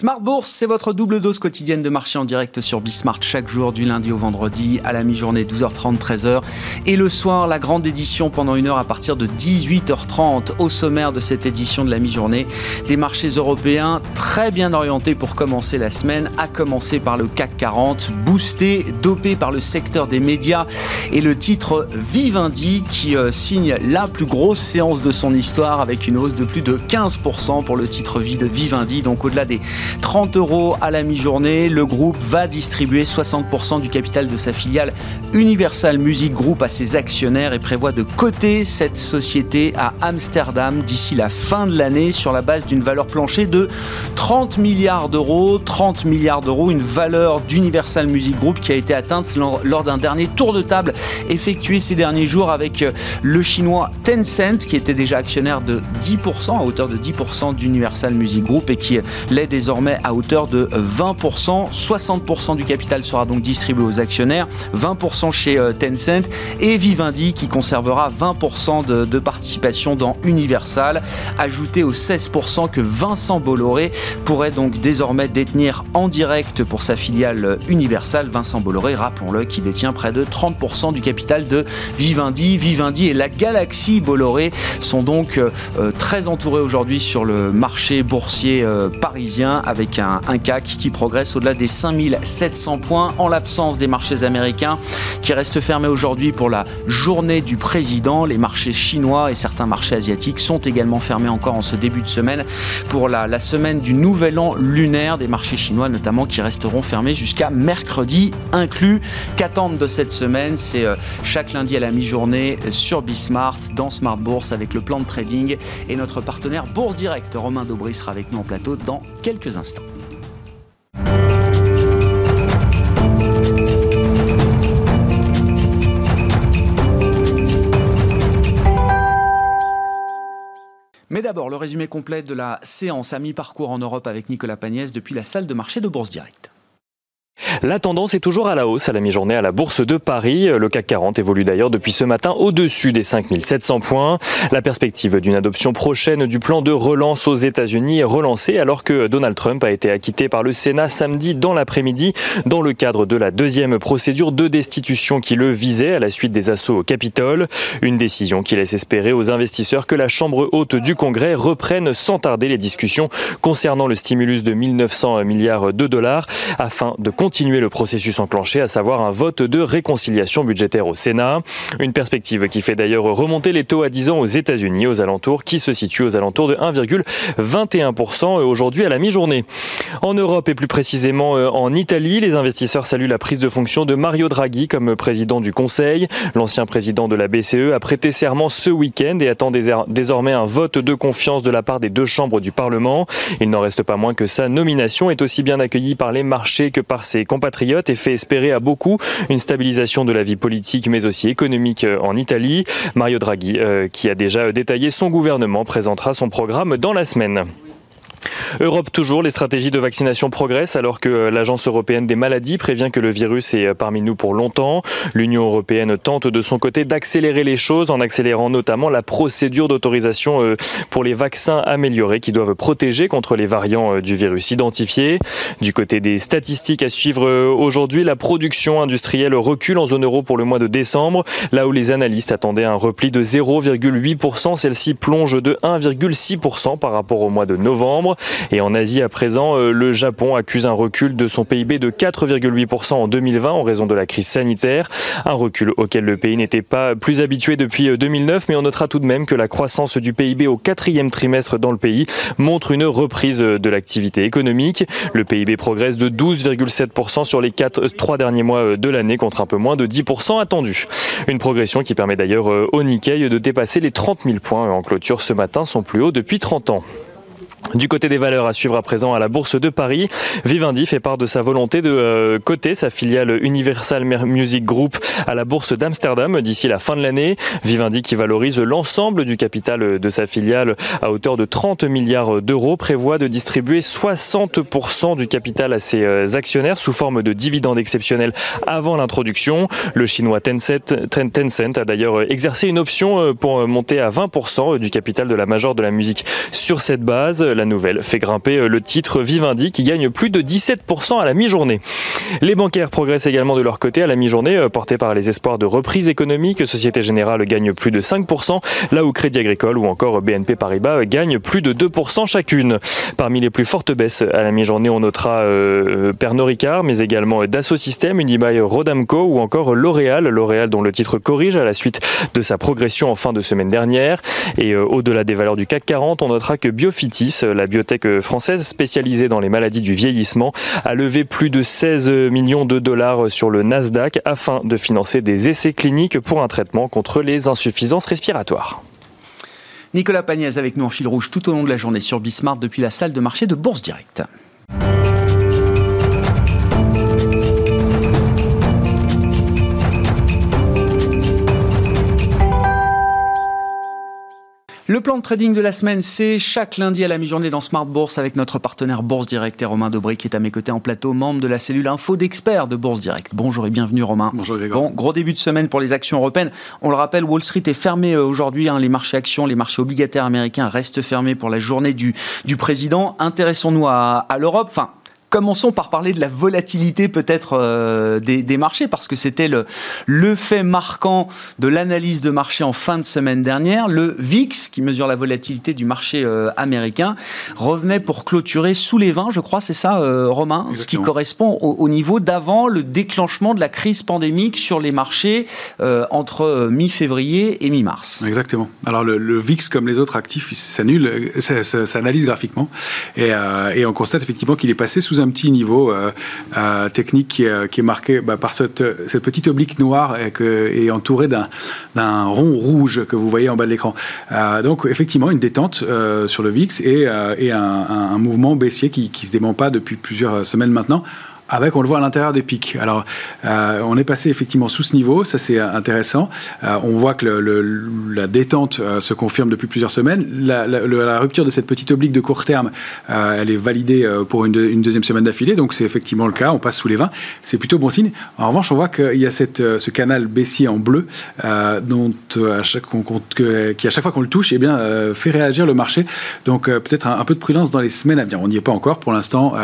Smart Bourse, c'est votre double dose quotidienne de marché en direct sur Bismart chaque jour du lundi au vendredi à la mi-journée 12h30 13h et le soir la grande édition pendant une heure à partir de 18h30 au sommaire de cette édition de la mi-journée. Des marchés européens très bien orientés pour commencer la semaine à commencer par le CAC 40 boosté dopé par le secteur des médias. Et le titre Vivendi qui euh, signe la plus grosse séance de son histoire avec une hausse de plus de 15% pour le titre Vivendi. Donc au-delà des 30 euros à la mi-journée. Le groupe va distribuer 60% du capital de sa filiale Universal Music Group à ses actionnaires et prévoit de coter cette société à Amsterdam d'ici la fin de l'année sur la base d'une valeur planchée de 30 milliards d'euros. 30 milliards d'euros, une valeur d'Universal Music Group qui a été atteinte lors d'un dernier tour de table effectué ces derniers jours avec euh, le chinois Tencent qui était déjà actionnaire de 10% à hauteur de 10% d'Universal Music Group et qui l'est désormais à hauteur de 20%. 60% du capital sera donc distribué aux actionnaires, 20% chez euh, Tencent et Vivendi qui conservera 20% de, participation dans Universal. Ajouté aux 16% que Vincent Bolloré pourrait donc désormais détenir en direct pour sa filiale Universal. Vincent Bolloré, rappelons-le, qui détient près de 30% du capital de Vivendi. Vivendi et la galaxie Bolloré sont donc euh, euh, très entourés aujourd'hui sur le marché boursier parisien avec un, CAC qui progresse au-delà des 5700 points en l'absence des marchés américains qui restent fermés aujourd'hui pour la journée du président. Les marchés chinois et certains marchés asiatiques sont également fermés encore en ce début de semaine pour la, semaine du nouvel an lunaire des marchés chinois notamment qui resteront fermés jusqu'à mercredi inclus. Qu'attendre de cette semaine? C'est euh, chaque lundi à la mi-journée sur Bismart dans Smart Bourse avec le plan de trading et notre partenaire Bourse Direct. Romain Daubry sera avec nous en plateau dans quelques instants. Mais d'abord, le résumé complet de la séance à mi-parcours en Europe avec Nicolas Pagnès depuis la salle de marché de Bourse Direct. La tendance est toujours à la hausse à la mi-journée à la Bourse de Paris. Le CAC 40 évolue d'ailleurs depuis ce matin au-dessus des 5700 points. La perspective d'une adoption prochaine du plan de relance aux États-Unis est relancée alors que Donald Trump a été acquitté par le Sénat samedi dans l'après-midi dans le cadre de la deuxième procédure de destitution qui le visait à la suite des assauts au Capitole. Une décision qui laisse espérer aux investisseurs que la Chambre haute du Congrès reprenne sans tarder les discussions concernant le stimulus de 1900 milliards de dollars afin de continuer continuer le processus enclenché, à savoir un vote de réconciliation budgétaire au Sénat. Une perspective qui fait d'ailleurs remonter les taux à 10 ans aux États-Unis, aux alentours, qui se situent aux alentours de 1,21% aujourd'hui à la mi-journée. En Europe et plus précisément euh, en Italie, les investisseurs saluent la prise de fonction de Mario Draghi comme président du Conseil. L'ancien président de la BCE a prêté serment ce week-end et attend désormais un vote de confiance de la part des deux chambres du Parlement. Il n'en reste pas moins que sa nomination est aussi bien accueillie par les marchés que par ses compatriotes et fait espérer à beaucoup une stabilisation de la vie politique mais aussi économique euh, en Italie. Mario Draghi, euh, qui a déjà détaillé son gouvernement, présentera son programme dans la semaine. Europe toujours, les stratégies de vaccination progressent alors que l'Agence européenne des maladies prévient que le virus est parmi nous pour longtemps. L'Union européenne tente de son côté d'accélérer les choses en accélérant notamment la procédure d'autorisation euh, pour les vaccins améliorés qui doivent protéger contre les variants euh, du virus identifiés. Du côté des statistiques à suivre euh, aujourd'hui, la production industrielle recule en zone euro pour le mois de décembre, là où les analystes attendaient un repli de 0,8%, celle-ci plonge de 1,6% par rapport au mois de novembre. Et en Asie, à présent, euh, le Japon accuse un recul de son PIB de 4,8% en 2020 en raison de la crise sanitaire. Un recul auquel le pays n'était pas plus habitué depuis 2009, euh, mais on notera tout de même que la croissance du PIB au quatrième trimestre dans le pays montre une reprise de l'activité économique. Le PIB progresse de 12,7% sur les 4, 3 derniers mois de l'année contre un peu moins de 10% attendu. Une progression qui permet d'ailleurs euh, au Nikkei de dépasser les 30 000 points en clôture ce matin, son plus haut depuis 30 ans. Du côté des valeurs à suivre à présent à la Bourse de Paris, Vivendi fait part de sa volonté de euh, coter sa filiale Universal Music Group à la Bourse d'Amsterdam d'ici la fin de l'année. Vivendi qui valorise l'ensemble du capital de sa filiale à hauteur de 30 milliards d'euros prévoit de distribuer 60% du capital à ses euh, actionnaires sous forme de dividendes exceptionnels avant l'introduction. Le chinois Tencent, Tencent a d'ailleurs exercé une option euh, pour monter à 20% du capital de la major de la musique sur cette base. La nouvelle fait grimper le titre Vivendi qui gagne plus de 17% à la mi-journée. Les bancaires progressent également de leur côté à la mi-journée, portés par les espoirs de reprise économique. Société Générale gagne plus de 5%, là où Crédit Agricole ou encore BNP Paribas gagnent plus de 2% chacune. Parmi les plus fortes baisses à la mi-journée, on notera euh, Pernod Ricard, mais également Dassault Systèmes, Unibail Rodamco ou encore L'Oréal. L'Oréal dont le titre corrige à la suite de sa progression en fin de semaine dernière. Et euh, au-delà des valeurs du CAC 40, on notera que Biofitis, la biotech française spécialisée dans les maladies du vieillissement, a levé plus de 16 millions de dollars sur le Nasdaq afin de financer des essais cliniques pour un traitement contre les insuffisances respiratoires. Nicolas Pagnès avec nous en fil rouge tout au long de la journée sur Bismarck depuis la salle de marché de Bourse Directe. Le plan de trading de la semaine, c'est chaque lundi à la mi-journée dans Smart Bourse avec notre partenaire Bourse Direct et Romain Dobré qui est à mes côtés en plateau, membre de la cellule info d'experts de Bourse Direct. Bonjour et bienvenue Romain. Bonjour Grégoire. Bon, gros début de semaine pour les actions européennes. On le rappelle, Wall Street est fermé euh, aujourd'hui. Hein. les marchés actions, les marchés obligataires américains restent fermés pour la journée du, du président. Intéressons-nous à, à l'Europe. Enfin, Commençons par parler de la volatilité peut-être euh, des, marchés, parce que c'était le, le fait marquant de l'analyse de marché en fin de semaine dernière. Le VIX, qui mesure la volatilité du marché euh, américain, revenait pour clôturer sous les 20, je crois, c'est ça, euh, Romain, ce qui correspond au, niveau d'avant le déclenchement de la crise pandémique sur les marchés entre mi-février et mi-mars. Exactement. Alors le, VIX, comme les autres actifs, s'annule, s'analyse graphiquement, et, et on constate effectivement qu'il est passé sous un petit niveau euh, euh, technique qui est, marqué bah, par cette, petite oblique noire et, que, entourée d'un rond rouge que vous voyez en bas de l'écran. Euh, donc effectivement, une détente sur le VIX et, un, mouvement baissier qui ne se dément pas depuis plusieurs semaines maintenant avec, on le voit à l'intérieur des pics. Alors, euh, on est passé effectivement sous ce niveau, ça c'est intéressant. Euh, on voit que la détente euh, se confirme depuis plusieurs semaines. La, rupture de cette petite oblique de court terme, elle est validée pour une, deuxième semaine d'affilée, donc c'est effectivement le cas, on passe sous les 20. C'est plutôt bon signe. En revanche, on voit qu'il y a ce canal baissier en bleu, dont, à chaque, que, qui à chaque fois qu'on le touche, eh bien, fait réagir le marché. Donc peut-être un, peu de prudence dans les semaines à venir. On n'y est pas encore pour l'instant.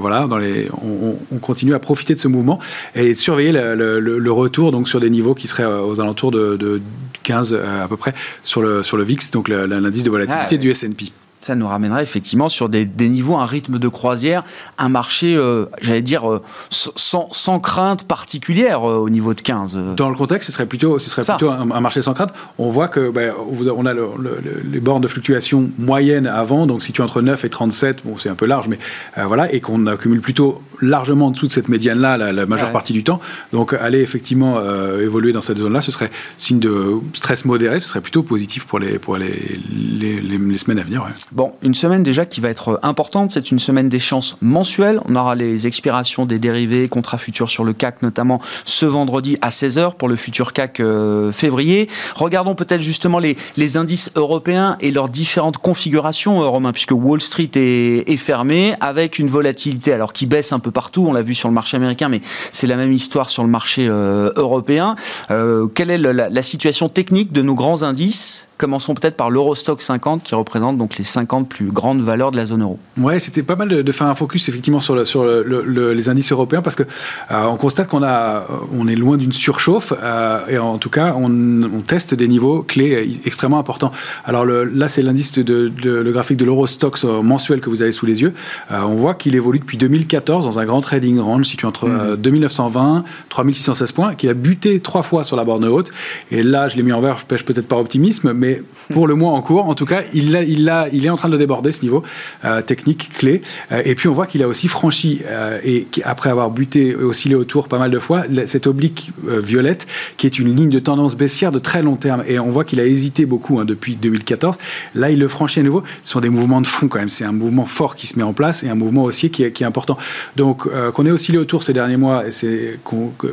voilà, on continue à profiter de ce mouvement et de surveiller le, retour donc sur des niveaux qui seraient euh, aux alentours de, 15 euh, à peu près sur le, sur le VIX, donc l'indice de volatilité ah, du S&P ça nous ramènerait effectivement sur des, niveaux, un rythme de croisière, un marché, euh, j'allais dire, euh, sans, sans, crainte particulière euh, au niveau de 15. Dans le contexte, ce serait plutôt, ce serait plutôt un, marché sans crainte. On voit que ben, on a les bornes de fluctuation moyennes avant, donc situées entre 9 et 37, bon, c'est un peu large, mais voilà, et qu'on accumule plutôt largement en dessous de cette médiane-là la, majeure partie du temps. Donc aller effectivement évoluer dans cette zone-là, ce serait signe de stress modéré, ce serait plutôt positif pour les, pour les, les, les semaines à venir. Bon, une semaine déjà qui va être importante, c'est une semaine d'échéance mensuelle. On aura les expirations des dérivés, contrats futurs sur le CAC, notamment ce vendredi à 16h pour le futur CAC euh, février. Regardons peut-être justement les, les, indices européens et leurs différentes configurations, euh, Romain, puisque Wall Street est, est fermé avec une volatilité alors qui baisse un peu partout. On l'a vu sur le marché américain, mais c'est la même histoire sur le marché euh, européen. quelle est la situation technique de nos grands indices? Commençons peut-être par l'Eurostock 50 qui représente donc les 50 plus grandes valeurs de la zone euro. Ouais, c'était pas mal de, faire un focus effectivement sur, le, sur le, les indices européens parce que euh, on constate qu'on a, euh, on est loin d'une surchauffe euh, et en tout cas on, on, teste des niveaux clés extrêmement importants. Alors là c'est l'indice de, le graphique de l'Eurostock mensuel que vous avez sous les yeux. on voit qu'il évolue depuis 2014 dans un grand trading range situé entre 2920 3616 points, qu'il a buté trois fois sur la borne haute. Et là je l'ai mis en vert, je pêche peut-être par optimisme, mais pour le mois en cours, en tout cas, il, est en train de déborder ce niveau euh, technique clé. Euh, et puis on voit qu'il a aussi franchi, euh, et après avoir buté oscillé autour pas mal de fois, cette oblique violette qui est une ligne de tendance baissière de très long terme. Et on voit qu'il a hésité beaucoup hein, depuis 2014. Là, il le franchit à nouveau. Ce sont des mouvements de fond quand même. C'est un mouvement fort qui se met en place et un mouvement aussi qui est, important. Donc, qu'on ait oscillé autour ces derniers mois, c'est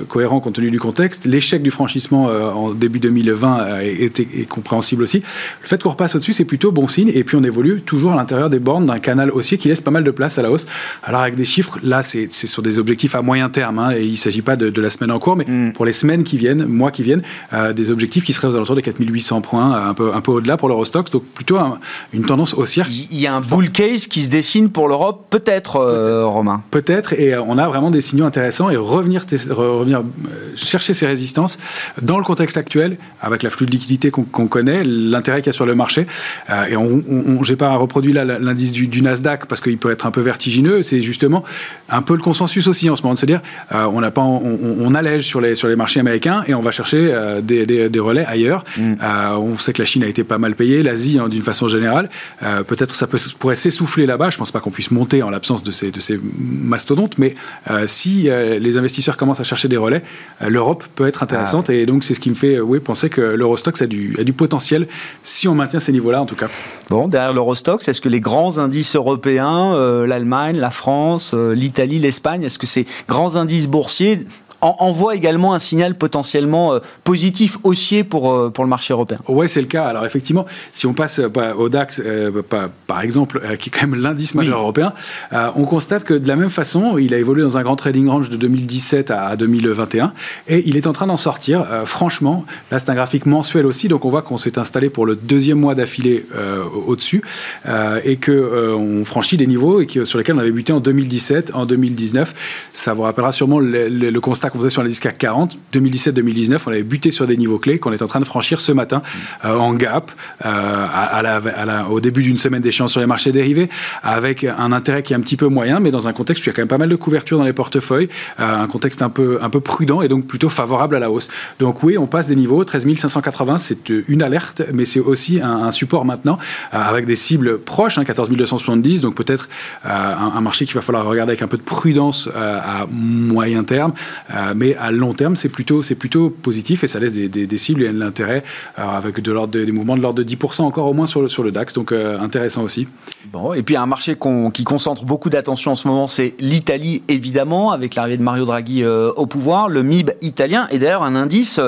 cohérent compte tenu du contexte. L'échec du franchissement en début 2020 est, est compréhensible aussi. Le fait qu'on repasse au-dessus, c'est plutôt bon signe. Et puis on évolue toujours à l'intérieur des bornes d'un canal haussier qui laisse pas mal de place à la hausse. Alors avec des chiffres, là, c'est sur des objectifs à moyen terme. Hein, et il ne s'agit pas de, la semaine en cours, mais mm. pour les semaines qui viennent, mois qui viennent, euh, des objectifs qui seraient aux alentours des 4800 points, un peu, un peu au-delà pour l'Eurostox. Donc plutôt une tendance haussière. Il y a un bull case qui se dessine pour l'Europe, peut-être, euh, Romain. Peut-être. Et on a vraiment des signaux intéressants et revenir, revenir chercher ces résistances dans le contexte actuel, avec la flux de liquidité qu'on connaît, l'intérêt qu'il y a sur le marché. Euh, et on, on j'ai pas reproduit l'indice du, Nasdaq parce qu'il peut être un peu vertigineux. C'est justement un peu le consensus aussi en ce moment de se dire, euh, on, n'a pas, on, allège sur les, sur les marchés américains et on va chercher euh, des, des, relais ailleurs. Mm. on sait que la Chine a été pas mal payée, l'Asie hein, d'une façon générale. Peut-être ça peut, pourrait s'essouffler là-bas. Je pense pas qu'on puisse monter en l'absence de ces, de ces mastodontes, mais si les investisseurs commencent à chercher des relais, l'Europe peut être intéressante. Ah et donc, c'est ce qui me fait oui, penser que l'Eurostox a du, a du potentiel si on maintient ces niveaux-là, en tout cas. Bon, derrière l'Eurostox, est-ce que les grands indices européens, euh, l'Allemagne, la France, euh, l'Italie, l'Espagne, est-ce que ces grands indices boursiers envoie également un signal potentiellement euh, positif haussier pour, euh, pour le marché européen. Oui, c'est le cas. Alors effectivement, si on passe bah, au DAX, bah, par exemple, qui est quand même l'indice majeur européen, on constate que de la même façon, il a évolué dans un grand trading range de 2017 à 2021 et il est en train d'en sortir. franchement, là c'est un graphique mensuel aussi, donc on voit qu'on s'est installé pour le deuxième mois d'affilée au-dessus et que on franchit des niveaux et sur lesquels on avait buté en 2017, en 2019. Ça vous rappellera sûrement le, le constat qu'on faisait sur l'indice CAC 40, 2017-2019, on avait buté sur des niveaux clés qu'on est en train de franchir ce matin euh, en gap, euh, à, la, au début d'une semaine d'échéance sur les marchés dérivés, avec un intérêt qui est un petit peu moyen, mais dans un contexte où il y a quand même pas mal de couverture dans les portefeuilles, euh, un contexte un peu, un peu prudent et donc plutôt favorable à la hausse. Donc oui, on passe des niveaux, 13 580, c'est une alerte, mais c'est aussi un, support maintenant, avec des cibles proches, hein, 14 270, donc peut-être un, un, marché qu'il va falloir regarder avec un peu de prudence à moyen terme. Euh, mais à long terme, c'est plutôt, plutôt positif et ça laisse des, des, cibles et de l'intérêt euh, avec de des mouvements de l'ordre de 10% encore au moins sur le, sur le DAX. Donc euh, intéressant aussi. Bon, et puis un marché qui concentre beaucoup d'attention en ce moment, c'est l'Italie évidemment, avec l'arrivée de Mario Draghi au pouvoir, le MIB italien, et d'ailleurs un indice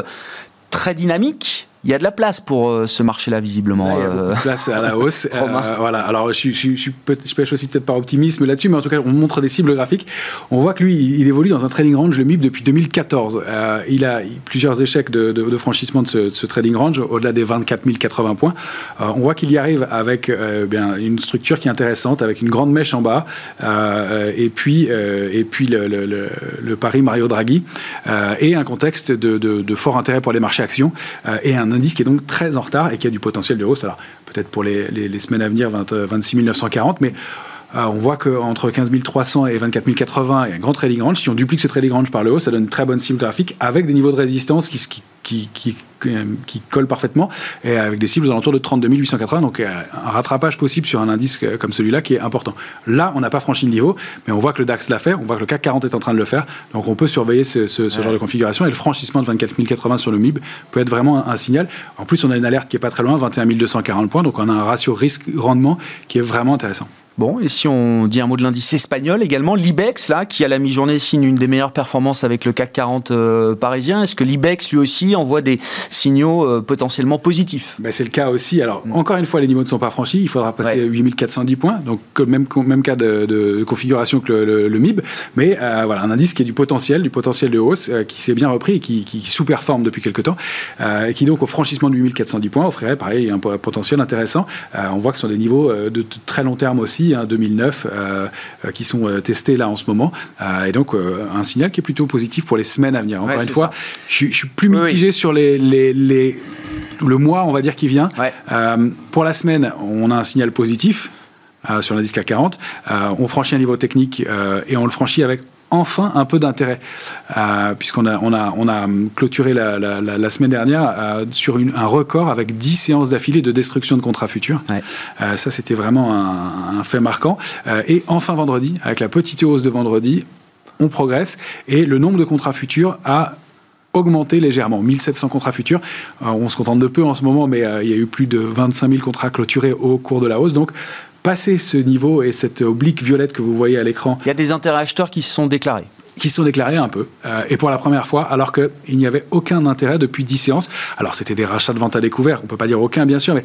très dynamique il y a de la place pour euh, ce marché-là, visiblement. il y a beaucoup de euh, place à la hausse. Euh, voilà. Alors, je, je, je, je, pêche aussi peut-être par optimisme là-dessus, mais en tout cas, on montre des cibles graphiques. On voit que lui, il, évolue dans un trading range, le MIB, depuis 2014. il a plusieurs échecs de, de, franchissement de ce, trading range, au-delà des 24 080 points. on voit qu'il y arrive avec bien, une structure qui est intéressante, avec une grande mèche en bas, et puis, et puis le, le, le, pari Mario Draghi, et un contexte de, de, fort intérêt pour les marchés actions, et un indice qui est donc très en retard et qui a du potentiel de hausse. Alors, peut-être pour les, semaines à venir, 26 940, mais euh, on voit qu'entre 15 300 et 24 080, il y a un grand trading range. Si on duplique ce trading range par le haut, ça donne une très bonne cible graphique avec des niveaux de résistance qui, qui, qui, qui collent parfaitement et avec des cibles aux alentours de 32 880. Donc euh, un rattrapage possible sur un indice comme celui-là qui est important. Là, on n'a pas franchi le niveau, mais on voit que le DAX l'a fait, on voit que le CAC 40 est en train de le faire. Donc on peut surveiller ce, genre de configuration et le franchissement de 24 080 sur le MIB peut être vraiment un, signal. En plus, on a une alerte qui est pas très loin, 21 240 points. Donc on a un ratio risque-rendement qui est vraiment intéressant. Bon, et si on dit un mot de l'indice espagnol également, l'IBEX, là, qui à la mi-journée signe une des meilleures performances avec le CAC 40 euh, parisien, est-ce que l'IBEX lui aussi envoie des signaux euh, potentiellement positifs? Ben, C'est le cas aussi. Alors, mm. encore une fois, les niveaux ne sont pas franchis, il faudra passer à 8410 points, donc même, même cas de, configuration que le, MIB, mais euh, voilà, un indice qui a du potentiel, du potentiel de hausse, qui s'est bien repris et qui, sous-performe depuis quelques temps, et qui donc au franchissement de 8410 points offrirait pareil un potentiel intéressant. on voit que ce sont des niveaux de très long terme aussi 2009, euh, euh, qui sont euh, testés là en ce moment. et donc, un signal qui est plutôt positif pour les semaines à venir. Encore une fois, je, suis plus mitigé sur les, les, le mois, on va dire, qui vient. pour la semaine, on a un signal positif. sur l'indice CAC 40, on franchit un niveau technique et on le franchit avec enfin un peu d'intérêt, euh, puisqu'on a, on a, on a clôturé la, semaine dernière euh, sur un record avec 10 séances d'affilée de destruction de contrats futurs. Euh, ça, c'était vraiment un, fait marquant. et enfin vendredi, avec la petite hausse de vendredi, on progresse et le nombre de contrats futurs a augmenté légèrement. 1700 contrats futurs. on se contente de peu en ce moment, mais il y a eu plus de 25 000 contrats clôturés au cours de la hausse. Donc, passer ce niveau et cette oblique violette que vous voyez à l'écran. Il y a des intérêts acheteurs qui se sont déclarés. qui se sont déclarés un peu, et pour la première fois, alors qu'il n'y avait aucun intérêt depuis 10 séances. Alors c'était des rachats de vente à découvert, on peut pas dire aucun bien sûr, mais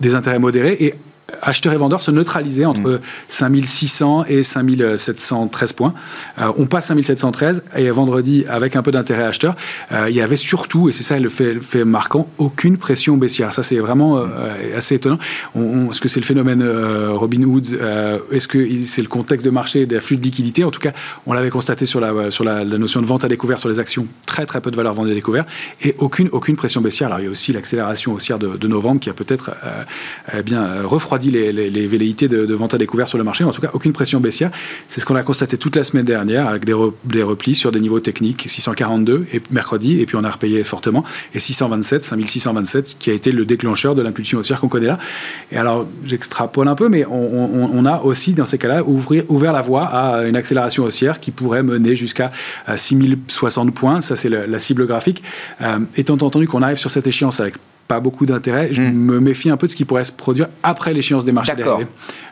des intérêts modérés, et acheteurs et vendeurs se neutralisaient entre 5600 mm. et 5713 points. Euh, on passe 5713 et vendredi, avec un peu d'intérêt acheteur, euh, il y avait surtout, et c'est ça le fait, fait, marquant, aucune pression baissière. Ça, c'est vraiment euh, assez étonnant. Est-ce que c'est le phénomène Robin Hood Est-ce que c'est le contexte de marché, des flux de liquidité En tout cas, on l'avait constaté sur, la, sur la, notion de vente à découvert sur les actions. Très, très peu de valeur vendue à découvert et aucune, aucune pression baissière. Alors, il y a aussi l'accélération haussière de, de novembre qui a peut-être bien refroidi les, velléités de, vente à découvert sur le marché, en tout cas aucune pression baissière. C'est ce qu'on a constaté toute la semaine dernière avec des, replis sur des niveaux techniques, 642 et mercredi, et puis on a repayé fortement, et 627, 5627, qui a été le déclencheur de l'impulsion haussière qu'on connaît là. Et alors j'extrapole un peu, mais on, a aussi dans ces cas-là ouvert la voie à une accélération haussière qui pourrait mener jusqu'à 6060 points, ça c'est la cible graphique. Euh, étant entendu qu'on arrive sur cette échéance avec pas beaucoup d'intérêt. Je hmm. me méfie un peu de ce qui pourrait se produire après l'échéance des marchés dérivés.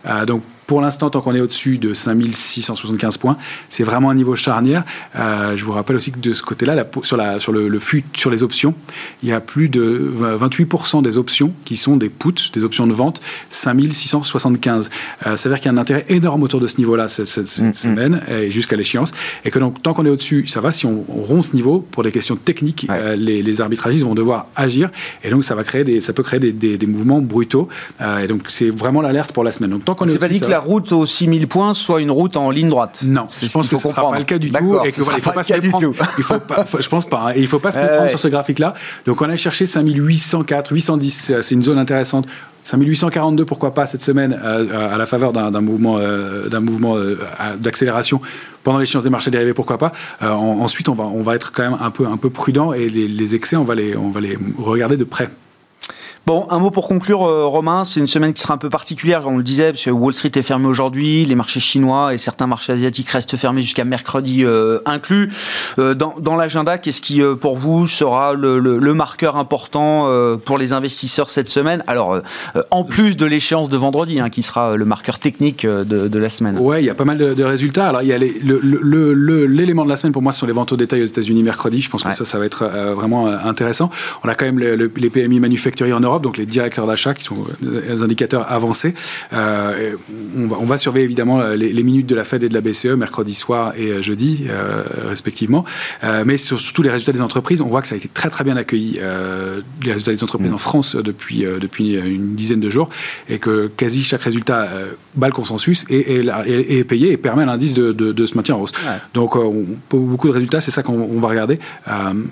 Euh, donc pour l'instant, tant qu'on est au-dessus de 5675 points, c'est vraiment un niveau charnière. Euh, je vous rappelle aussi que de ce côté-là, sur, la, sur le, fut, sur les options, il y a plus de 28% des options qui sont des puts, des options de vente, 5675. Euh, ça veut dire qu'il y a un intérêt énorme autour de ce niveau-là cette, mm, mm. semaine et jusqu'à l'échéance. Et que donc, tant qu'on est au-dessus, ça va. Si on, rompt ce niveau, pour des questions techniques, euh, les, arbitragistes vont devoir agir. Et donc, ça, va créer des, ça peut créer des, des, mouvements brutaux. Euh, et donc, c'est vraiment l'alerte pour la semaine. Donc, tant qu'on est, que la route aux 6000 points soit une route en ligne droite. Non, je pense que ce ne sera pas le cas du tout. Et il faut pas se méprendre. Il faut pas, je pense pas. Et il faut pas se méprendre sur ce graphique-là. Donc on a cherché 5804, 810. C'est une zone intéressante. 5842, pourquoi pas cette semaine, euh, à la faveur d'un mouvement, euh, d'un mouvement euh, d'accélération pendant l'échéance des marchés dérivés, pourquoi pas. ensuite, on va, on va être quand même un peu, un peu prudent et les, les excès, on va les, on va les regarder de près. Bon, un mot pour conclure, euh, Romain. C'est une semaine qui sera un peu particulière, comme on le disait, parce que Wall Street est fermé aujourd'hui, les marchés chinois et certains marchés asiatiques restent fermés jusqu'à mercredi euh, inclus. Euh, dans, dans l'agenda, qu'est-ce qui, pour vous, sera le, le, marqueur important pour les investisseurs cette semaine? Alors, en plus de l'échéance de vendredi, hein, qui sera le marqueur technique de, de la semaine. Ouais, il y a pas mal de, de résultats. Alors, il y a l'élément de la semaine pour moi, ce sont les ventes au détail aux États-Unis mercredi. Je pense que ça, ça va être vraiment intéressant. On a quand même les PMI manufacturiers en Europe donc les directeurs d'achat qui sont des indicateurs avancés. Euh, on, va, surveiller évidemment euh, les, minutes de la Fed et de la BCE mercredi soir et euh, jeudi, respectivement. mais surtout les résultats des entreprises, on voit que ça a été très très bien accueilli, les résultats des entreprises mm. en France depuis, depuis une dizaine de jours, et que quasi chaque résultat bat le consensus et, est payé et permet à l'indice de, de, se maintenir en hausse. Donc on, beaucoup de résultats, c'est ça qu'on va regarder.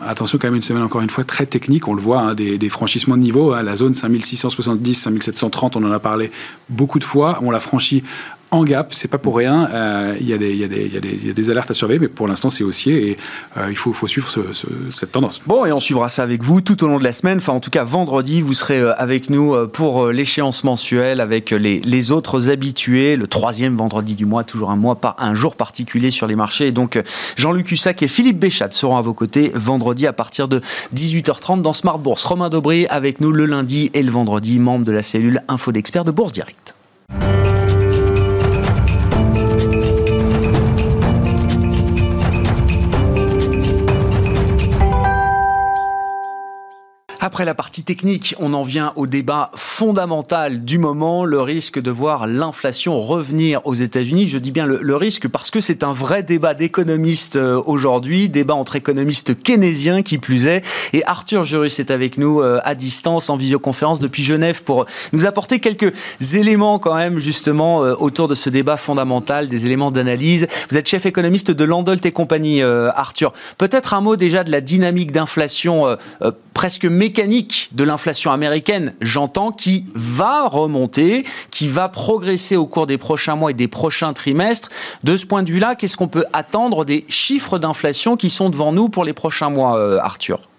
attention quand même une semaine encore une fois très technique, on le voit, hein, des, franchissements de niveau, hein, la zone 5670, 5730, on en a parlé beaucoup de fois. On l'a franchi en gap, c'est pas pour rien. Euh, il y, a des alertes à surveiller, mais pour l'instant c'est haussier et euh, il faut, suivre cette tendance. Bon, et on suivra ça avec vous tout au long de la semaine. Enfin, en tout cas, vendredi, vous serez euh, avec nous pour l'échéance mensuelle avec les, autres habitués. Le troisième vendredi du mois, toujours un mois par un jour particulier sur les marchés. Et donc, Jean-Luc Hussac et Philippe Béchat seront à vos côtés vendredi à partir de 18h30 dans Smart Bourse. Romain Dobré avec nous le lundi et le vendredi, membre de la cellule Info d'experts de Bourse Direct. Après la partie technique, on en vient au débat fondamental du moment, le risque de voir l'inflation revenir aux États-Unis. Je dis bien le, risque parce que c'est un vrai débat d'économistes euh, aujourd'hui, débat entre économistes keynésiens qui plus est. Et Arthur Jurus est avec nous euh, à distance en visioconférence depuis Genève pour nous apporter quelques éléments quand même justement euh, autour de ce débat fondamental, des éléments d'analyse. Vous êtes chef économiste de Landolt et compagnie, Arthur. Peut-être un mot déjà de la dynamique d'inflation presque mécanique de l'inflation américaine, j'entends, qui va remonter, qui va progresser au cours des prochains mois et des prochains trimestres. De ce point de vue-là, qu'est-ce qu'on peut attendre des chiffres d'inflation qui sont devant nous pour les prochains mois, euh, Arthur?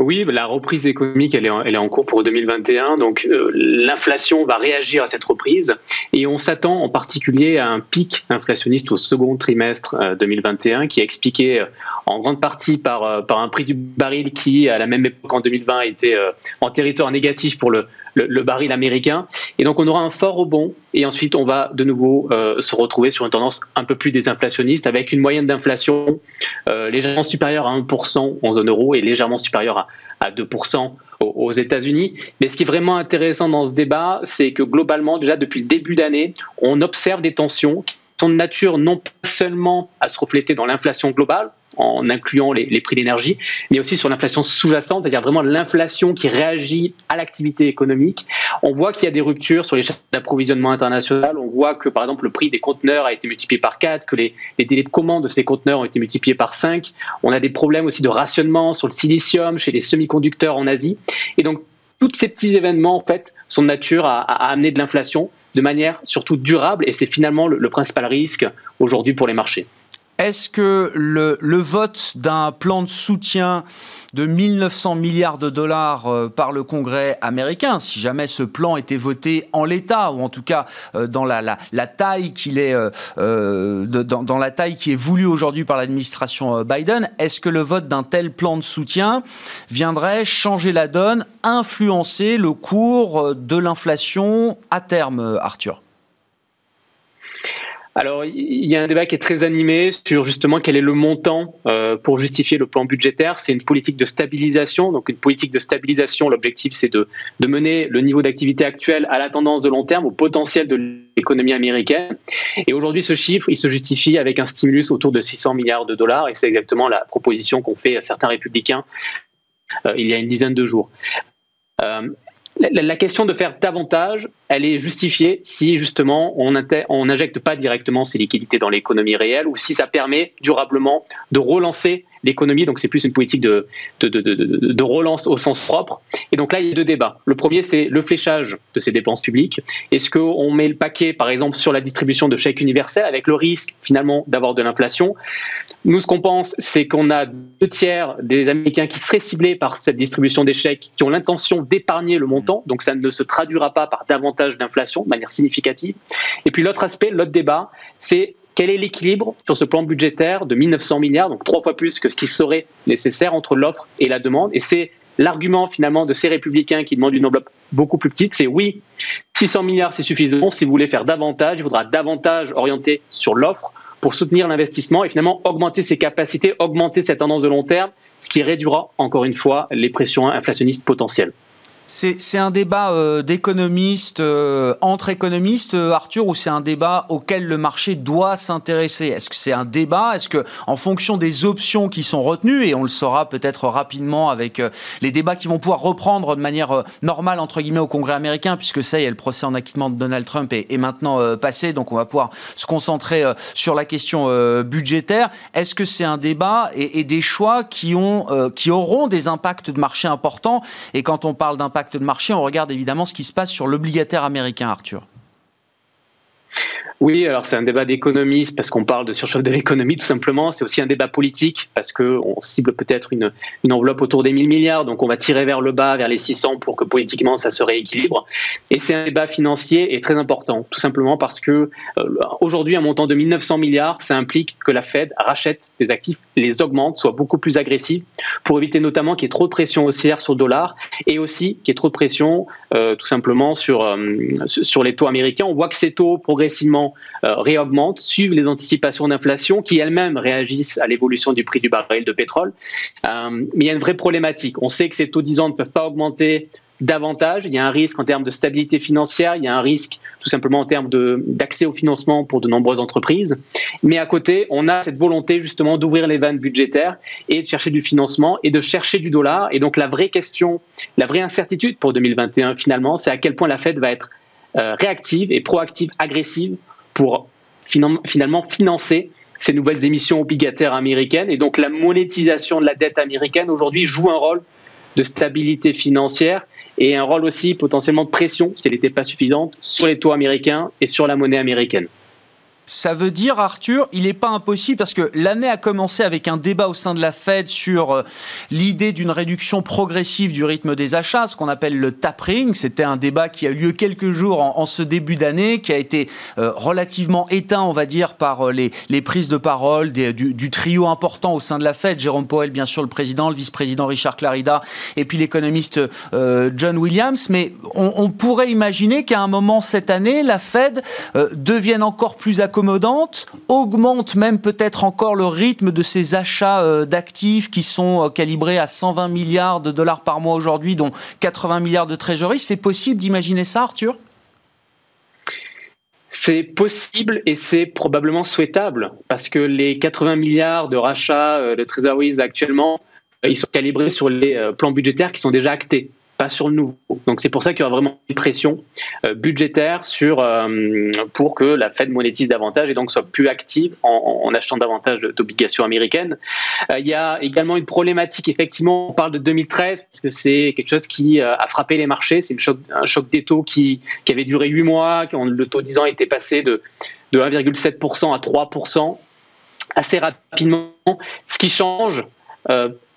Oui, la reprise économique, elle est en, elle est en cours pour 2021. Donc, euh, l'inflation va réagir à cette reprise. Et on s'attend en particulier à un pic inflationniste au second trimestre 2021 euh, qui est expliqué euh, en grande partie par, par un prix du baril qui, à la même époque en 2020, était en territoire négatif pour le, le, baril américain. Et donc on aura un fort rebond et ensuite on va de nouveau euh, se retrouver sur une tendance un peu plus désinflationniste avec une moyenne d'inflation euh, légèrement supérieure à 1% en zone euro et légèrement supérieure à, à 2% aux États-Unis. Mais ce qui est vraiment intéressant dans ce débat, c'est que globalement, déjà depuis le début d'année, on observe des tensions qui sont de nature non seulement à se refléter dans l'inflation globale, en incluant les, prix d'énergie, mais aussi sur l'inflation sous-jacente, c'est-à-dire vraiment l'inflation qui réagit à l'activité économique. On voit qu'il y a des ruptures sur les chaînes d'approvisionnement international. On voit que, par exemple, le prix des conteneurs a été multiplié par 4, que les, délais de commande de ces conteneurs ont été multipliés par 5. On a des problèmes aussi de rationnement sur le silicium, chez les semi-conducteurs en Asie. Et donc, tous ces petits événements, en fait, sont de nature à, amener de l'inflation de manière surtout durable, et c'est finalement le principal risque aujourd'hui pour les marchés. Est-ce que le, vote d'un plan de soutien de 1900 milliards de dollars euh, par le Congrès américain, si jamais ce plan était voté en l'état, ou en tout cas euh, dans la, taille euh, dans, la taille qui est voulue aujourd'hui par l'administration Biden, est-ce que le vote d'un tel plan de soutien viendrait changer la donne, influencer le cours de l'inflation à terme, Arthur? Alors, il y a un débat qui est très animé sur justement quel est le montant euh, pour justifier le plan budgétaire. C'est une politique de stabilisation. Donc, une politique de stabilisation, l'objectif, c'est de, mener le niveau d'activité actuel à la tendance de long terme, au potentiel de l'économie américaine. Et aujourd'hui, ce chiffre, il se justifie avec un stimulus autour de 600 milliards de dollars. Et c'est exactement la proposition qu'ont fait certains républicains euh, il y a une dizaine de jours. Euh, la, question de faire davantage, elle est justifiée si justement on n'injecte pas directement ces liquidités dans l'économie réelle ou si ça permet durablement de relancer l'économie. Donc c'est plus une politique de, relance au sens propre. Et donc là, il y a deux débats. Le premier, c'est le fléchage de ces dépenses publiques. Est-ce qu'on met le paquet, par exemple, sur la distribution de chèques universels avec le risque finalement d'avoir de l'inflation? Nous, ce qu'on pense, c'est qu'on a deux tiers des Américains qui seraient ciblés par cette distribution chèques, qui ont l'intention d'épargner le montant. Donc ça ne se traduira pas par davantage d'inflation de manière significative. Et puis l'autre aspect, l'autre débat, c'est quel est l'équilibre sur ce plan budgétaire de 1900 milliards, donc trois fois plus que ce qui serait nécessaire entre l'offre et la demande Et c'est l'argument finalement de ces républicains qui demandent une enveloppe beaucoup plus petite, c'est oui, 600 milliards c'est suffisant, si vous voulez faire davantage, il faudra davantage orienter sur l'offre pour soutenir l'investissement et finalement augmenter ses capacités, augmenter cette tendance de long terme, ce qui réduira encore une fois les pressions inflationnistes potentielles. C'est un débat euh, d'économistes, euh, entre économistes, euh, Arthur, ou c'est un débat auquel le marché doit s'intéresser? Est-ce que c'est un débat? Est-ce que, en fonction des options qui sont retenues, et on le saura peut-être rapidement avec les débats qui vont pouvoir reprendre de manière normale entre guillemets au Congrès américain, puisque ça y est, le procès en acquittement de Donald Trump est, maintenant passé, donc on va pouvoir se concentrer sur la question budgétaire. Est-ce que c'est un débat et, et, des choix qui ont, qui auront des impacts de marché importants? Et quand on parle d'un de marché, on regarde évidemment ce qui se passe sur l'obligataire américain, Arthur. Oui, alors c'est un débat d'économistes parce qu'on parle de surchauffe de l'économie tout simplement. C'est aussi un débat politique parce qu'on cible peut-être une, une, enveloppe autour des 1000 milliards, donc on va tirer vers le bas, vers les 600 pour que politiquement ça se rééquilibre. Et c'est un débat financier et très important, tout simplement parce que euh, aujourd'hui un montant de 1900 milliards, ça implique que la Fed rachète des actifs, les augmente, soit beaucoup plus agressive pour éviter notamment qu'il y ait trop de pression haussière sur le dollar et aussi qu'il y ait trop de pression euh, tout simplement sur, euh, sur les taux américains. On voit que ces taux progressivement euh, réaugmentent, suivent les anticipations d'inflation qui elles-mêmes réagissent à l'évolution du prix du baril de pétrole. Mais il y a une vraie problématique. On sait que ces taux 10 ans ne peuvent pas augmenter davantage. Il y a un risque en termes de stabilité financière, il y a un risque tout simplement en termes d'accès au financement pour de nombreuses entreprises. Mais à côté, on a cette volonté justement d'ouvrir les vannes budgétaires et de chercher du financement et de chercher du dollar. Et donc la vraie question, la vraie incertitude pour 2021 finalement, c'est à quel point la Fed va être euh, réactive et proactive, agressive pour finalement financer ces nouvelles émissions obligataires américaines. Et donc la monétisation de la dette américaine aujourd'hui joue un rôle de stabilité financière et un rôle aussi potentiellement de pression, si elle n'était pas suffisante, sur les taux américains et sur la monnaie américaine. Ça veut dire, Arthur, il n'est pas impossible parce que l'année a commencé avec un débat au sein de la Fed sur euh, l'idée d'une réduction progressive du rythme des achats, ce qu'on appelle le tapering. C'était un débat qui a eu lieu quelques jours en, ce début d'année, qui a été euh, relativement éteint, on va dire, par euh, les, prises de parole du, trio important au sein de la Fed. Jérôme Powell, bien sûr, le président, le vice-président Richard Clarida, et puis l'économiste John Williams. Mais on pourrait imaginer qu'à un moment cette année, la Fed devienne encore plus accompagnée augmente même peut-être encore le rythme de ces achats euh, d'actifs qui sont euh, calibrés à 120 milliards de dollars par mois aujourd'hui, dont 80 milliards de trésorerie. C'est possible d'imaginer ça, Arthur? C'est possible et c'est probablement souhaitable parce que les 80 milliards de rachats euh, de trésoreries actuellement, ils sont calibrés sur les plans budgétaires qui sont déjà actés sur le nouveau. Donc c'est pour ça qu'il y aura vraiment une pression euh, budgétaire sur, euh, pour que la Fed monétise davantage et donc soit plus active en, achetant davantage d'obligations américaines. Euh, il y a également une problématique, effectivement, on parle de 2013 parce que c'est quelque chose qui a frappé les marchés. C'est un choc des taux qui, qui avait duré 8 mois, quand le taux 10 ans était passé de 1,7% à 3% assez rapidement. Ce qui change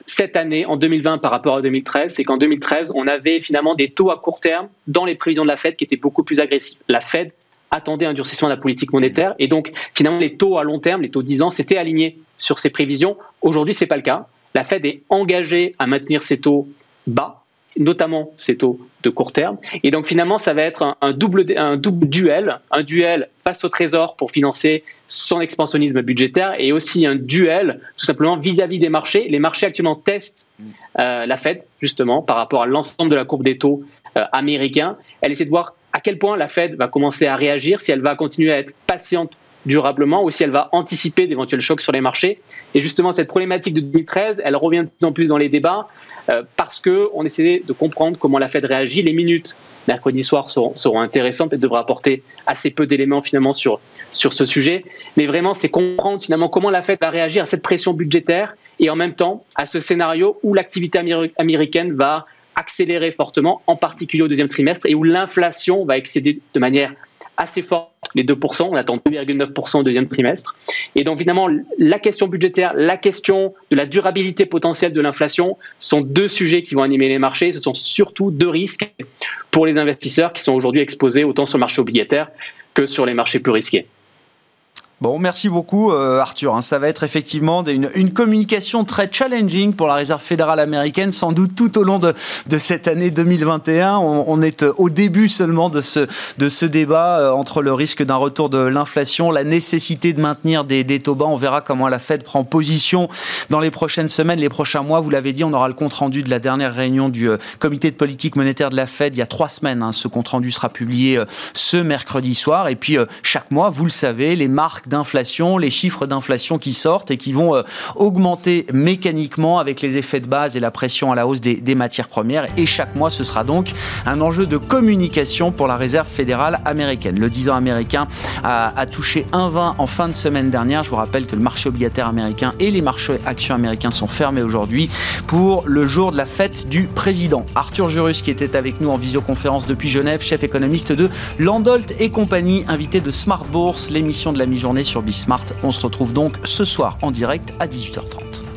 cette année, en 2020 par rapport à 2013, c'est qu'en 2013, on avait finalement des taux à court terme dans les prévisions de la Fed qui étaient beaucoup plus agressifs. La Fed attendait un durcissement de la politique monétaire et donc finalement les taux à long terme, les taux 10 ans, s'étaient alignés sur ces prévisions. Aujourd'hui, ce n'est pas le cas. La Fed est engagée à maintenir ses taux bas notamment ces taux de court terme. Et donc finalement, ça va être un, double, un double duel, un duel face au Trésor pour financer son expansionnisme budgétaire et aussi un duel tout simplement vis-à-vis des marchés. Les marchés actuellement testent euh, la Fed justement par rapport à l'ensemble de la courbe des taux euh, américains. Elle essaie de voir à quel point la Fed va commencer à réagir, si elle va continuer à être patiente durablement ou si elle va anticiper d'éventuels chocs sur les marchés. Et justement, cette problématique de 2013, elle revient de plus en plus dans les débats euh, parce qu'on essaie de comprendre comment la Fed réagit. Les minutes mercredi soir seront, intéressantes et devraient apporter assez peu d'éléments finalement sur, sur ce sujet. Mais vraiment, c'est comprendre finalement comment la Fed va réagir à cette pression budgétaire et en même temps à ce scénario où l'activité américaine va accélérer fortement, en particulier au deuxième trimestre, et où l'inflation va excéder de manière assez forte les 2%, on attend 2,9% au deuxième trimestre. Et donc évidemment, la question budgétaire, la question de la durabilité potentielle de l'inflation sont deux sujets qui vont animer les marchés. Ce sont surtout deux risques pour les investisseurs qui sont aujourd'hui exposés autant sur le marché obligataire que sur les marchés plus risqués. Bon, merci beaucoup euh, Arthur. Hein. Ça va être effectivement une, communication très challenging pour la Réserve fédérale américaine, sans doute tout au long de, cette année 2021. On, est euh, au début seulement de ce, débat euh, entre le risque d'un retour de l'inflation, la nécessité de maintenir des, des, taux bas. On verra comment la Fed prend position dans les prochaines semaines, les prochains mois. Vous l'avez dit, on aura le compte-rendu de la dernière réunion du comité de politique monétaire de la Fed il y a trois semaines. Hein. Ce compte-rendu sera publié ce mercredi soir. Et puis, chaque mois, vous le savez, les marques d'inflation, les chiffres d'inflation qui sortent et qui vont euh, augmenter mécaniquement avec les effets de base et la pression à la hausse des, matières premières. Et chaque mois, ce sera donc un enjeu de communication pour la Réserve fédérale américaine. Le 10 ans américain a, a touché 1,20 en fin de semaine dernière. Je vous rappelle que le marché obligataire américain et les marchés actions américains sont fermés aujourd'hui pour le jour de la fête du président. Arthur Jurus, qui était avec nous en visioconférence depuis Genève, chef économiste de Landolt et compagnie, invité de Smart Bourse, l'émission de la mi-journée sur Bismart. On se retrouve donc ce soir en direct à 18h30.